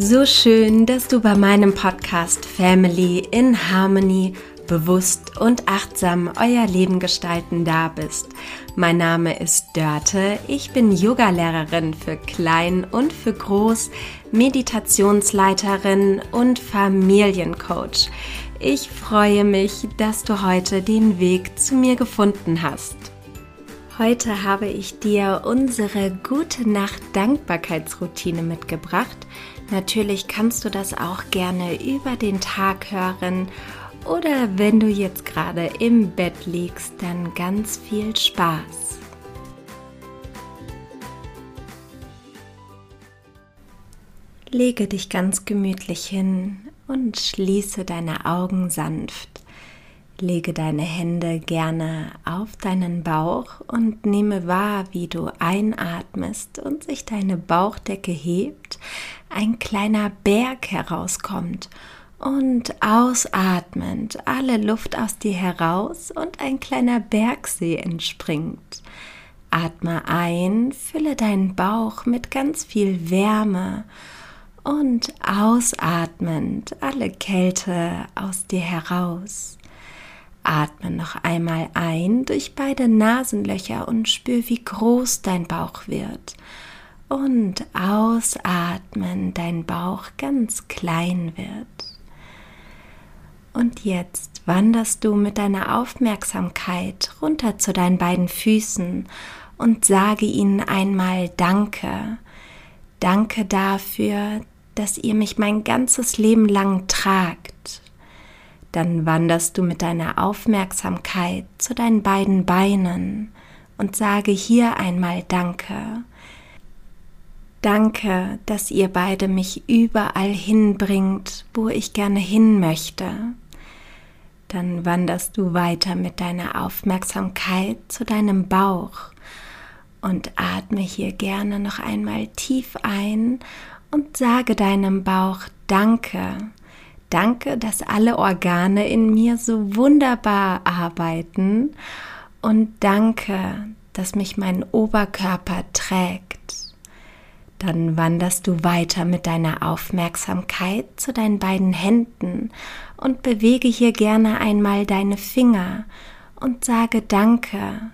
So schön, dass du bei meinem Podcast Family in Harmony bewusst und achtsam euer Leben gestalten da bist. Mein Name ist Dörte, ich bin Yogalehrerin für Klein und für Groß, Meditationsleiterin und Familiencoach. Ich freue mich, dass du heute den Weg zu mir gefunden hast. Heute habe ich dir unsere Gute Nacht Dankbarkeitsroutine mitgebracht. Natürlich kannst du das auch gerne über den Tag hören oder wenn du jetzt gerade im Bett liegst, dann ganz viel Spaß. Lege dich ganz gemütlich hin und schließe deine Augen sanft. Lege deine Hände gerne auf deinen Bauch und nehme wahr, wie du einatmest und sich deine Bauchdecke hebt, ein kleiner Berg herauskommt und ausatmend alle Luft aus dir heraus und ein kleiner Bergsee entspringt. Atme ein, fülle deinen Bauch mit ganz viel Wärme und ausatmend alle Kälte aus dir heraus. Atme noch einmal ein durch beide Nasenlöcher und spür, wie groß dein Bauch wird. Und ausatmen, dein Bauch ganz klein wird. Und jetzt wanderst du mit deiner Aufmerksamkeit runter zu deinen beiden Füßen und sage ihnen einmal Danke. Danke dafür, dass ihr mich mein ganzes Leben lang tragt dann wanderst du mit deiner Aufmerksamkeit zu deinen beiden Beinen und sage hier einmal Danke. Danke, dass ihr beide mich überall hinbringt, wo ich gerne hin möchte. Dann wanderst du weiter mit deiner Aufmerksamkeit zu deinem Bauch und atme hier gerne noch einmal tief ein und sage deinem Bauch Danke Danke, dass alle Organe in mir so wunderbar arbeiten und danke, dass mich mein Oberkörper trägt. Dann wanderst du weiter mit deiner Aufmerksamkeit zu deinen beiden Händen und bewege hier gerne einmal deine Finger und sage Danke.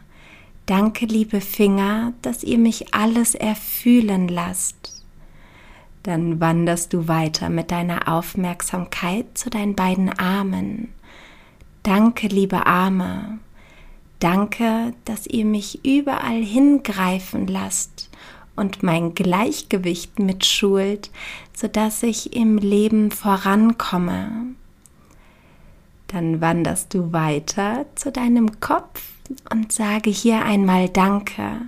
Danke, liebe Finger, dass ihr mich alles erfühlen lasst. Dann wanderst du weiter mit deiner Aufmerksamkeit zu deinen beiden Armen. Danke, liebe Arme. Danke, dass ihr mich überall hingreifen lasst und mein Gleichgewicht mitschult, sodass ich im Leben vorankomme. Dann wanderst du weiter zu deinem Kopf und sage hier einmal Danke.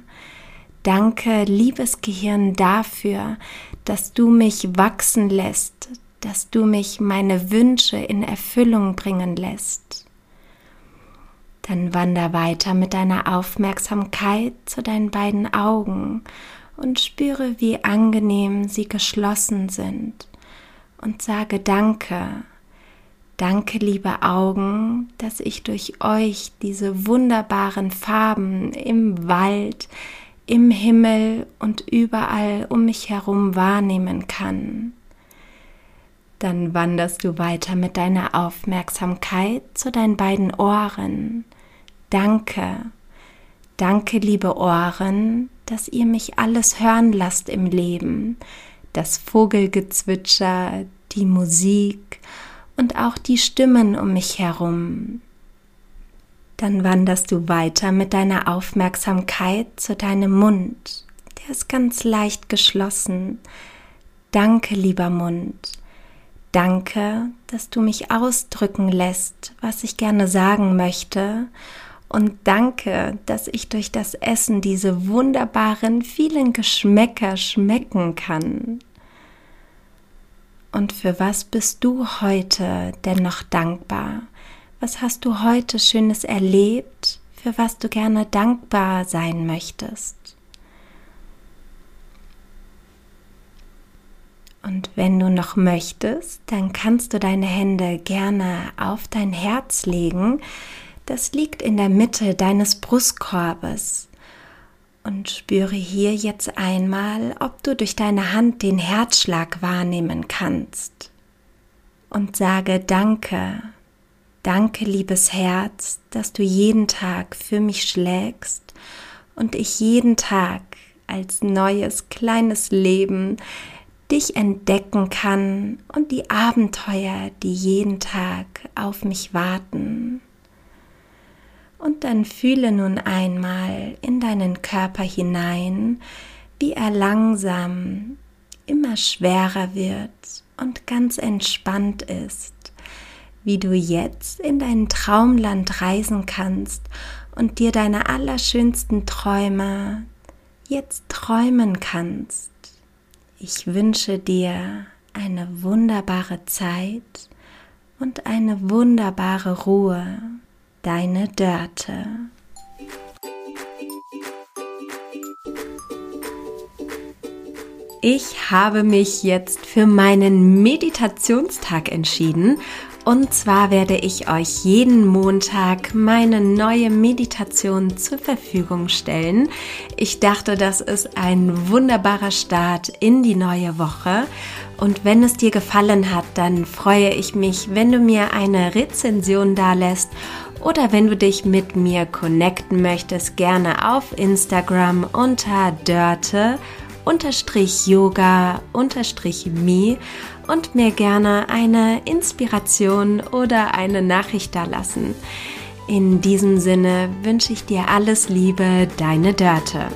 Danke, liebes Gehirn, dafür, dass du mich wachsen lässt, dass du mich meine Wünsche in Erfüllung bringen lässt. Dann wander weiter mit deiner Aufmerksamkeit zu deinen beiden Augen und spüre, wie angenehm sie geschlossen sind und sage Danke. Danke, liebe Augen, dass ich durch euch diese wunderbaren Farben im Wald, im Himmel und überall um mich herum wahrnehmen kann. Dann wanderst du weiter mit deiner Aufmerksamkeit zu deinen beiden Ohren. Danke, danke, liebe Ohren, dass ihr mich alles hören lasst im Leben, das Vogelgezwitscher, die Musik und auch die Stimmen um mich herum. Dann wanderst du weiter mit deiner Aufmerksamkeit zu deinem Mund. Der ist ganz leicht geschlossen. Danke, lieber Mund. Danke, dass du mich ausdrücken lässt, was ich gerne sagen möchte. Und danke, dass ich durch das Essen diese wunderbaren vielen Geschmäcker schmecken kann. Und für was bist du heute denn noch dankbar? Was hast du heute Schönes erlebt, für was du gerne dankbar sein möchtest? Und wenn du noch möchtest, dann kannst du deine Hände gerne auf dein Herz legen. Das liegt in der Mitte deines Brustkorbes. Und spüre hier jetzt einmal, ob du durch deine Hand den Herzschlag wahrnehmen kannst. Und sage Danke, danke liebes Herz, dass du jeden Tag für mich schlägst und ich jeden Tag als neues kleines Leben dich entdecken kann und die Abenteuer, die jeden Tag auf mich warten. Und dann fühle nun einmal in deinen Körper hinein, wie er langsam immer schwerer wird und ganz entspannt ist, wie du jetzt in dein Traumland reisen kannst und dir deine allerschönsten Träume jetzt träumen kannst. Ich wünsche dir eine wunderbare Zeit und eine wunderbare Ruhe deine Dörte. Ich habe mich jetzt für meinen Meditationstag entschieden und zwar werde ich euch jeden Montag meine neue Meditation zur Verfügung stellen. Ich dachte, das ist ein wunderbarer Start in die neue Woche. Und wenn es dir gefallen hat, dann freue ich mich, wenn du mir eine Rezension da lässt oder wenn du dich mit mir connecten möchtest, gerne auf Instagram unter Dörte unterstrich Yoga unterstrich Me und mir gerne eine Inspiration oder eine Nachricht da lassen. In diesem Sinne wünsche ich dir alles Liebe, deine Dörte.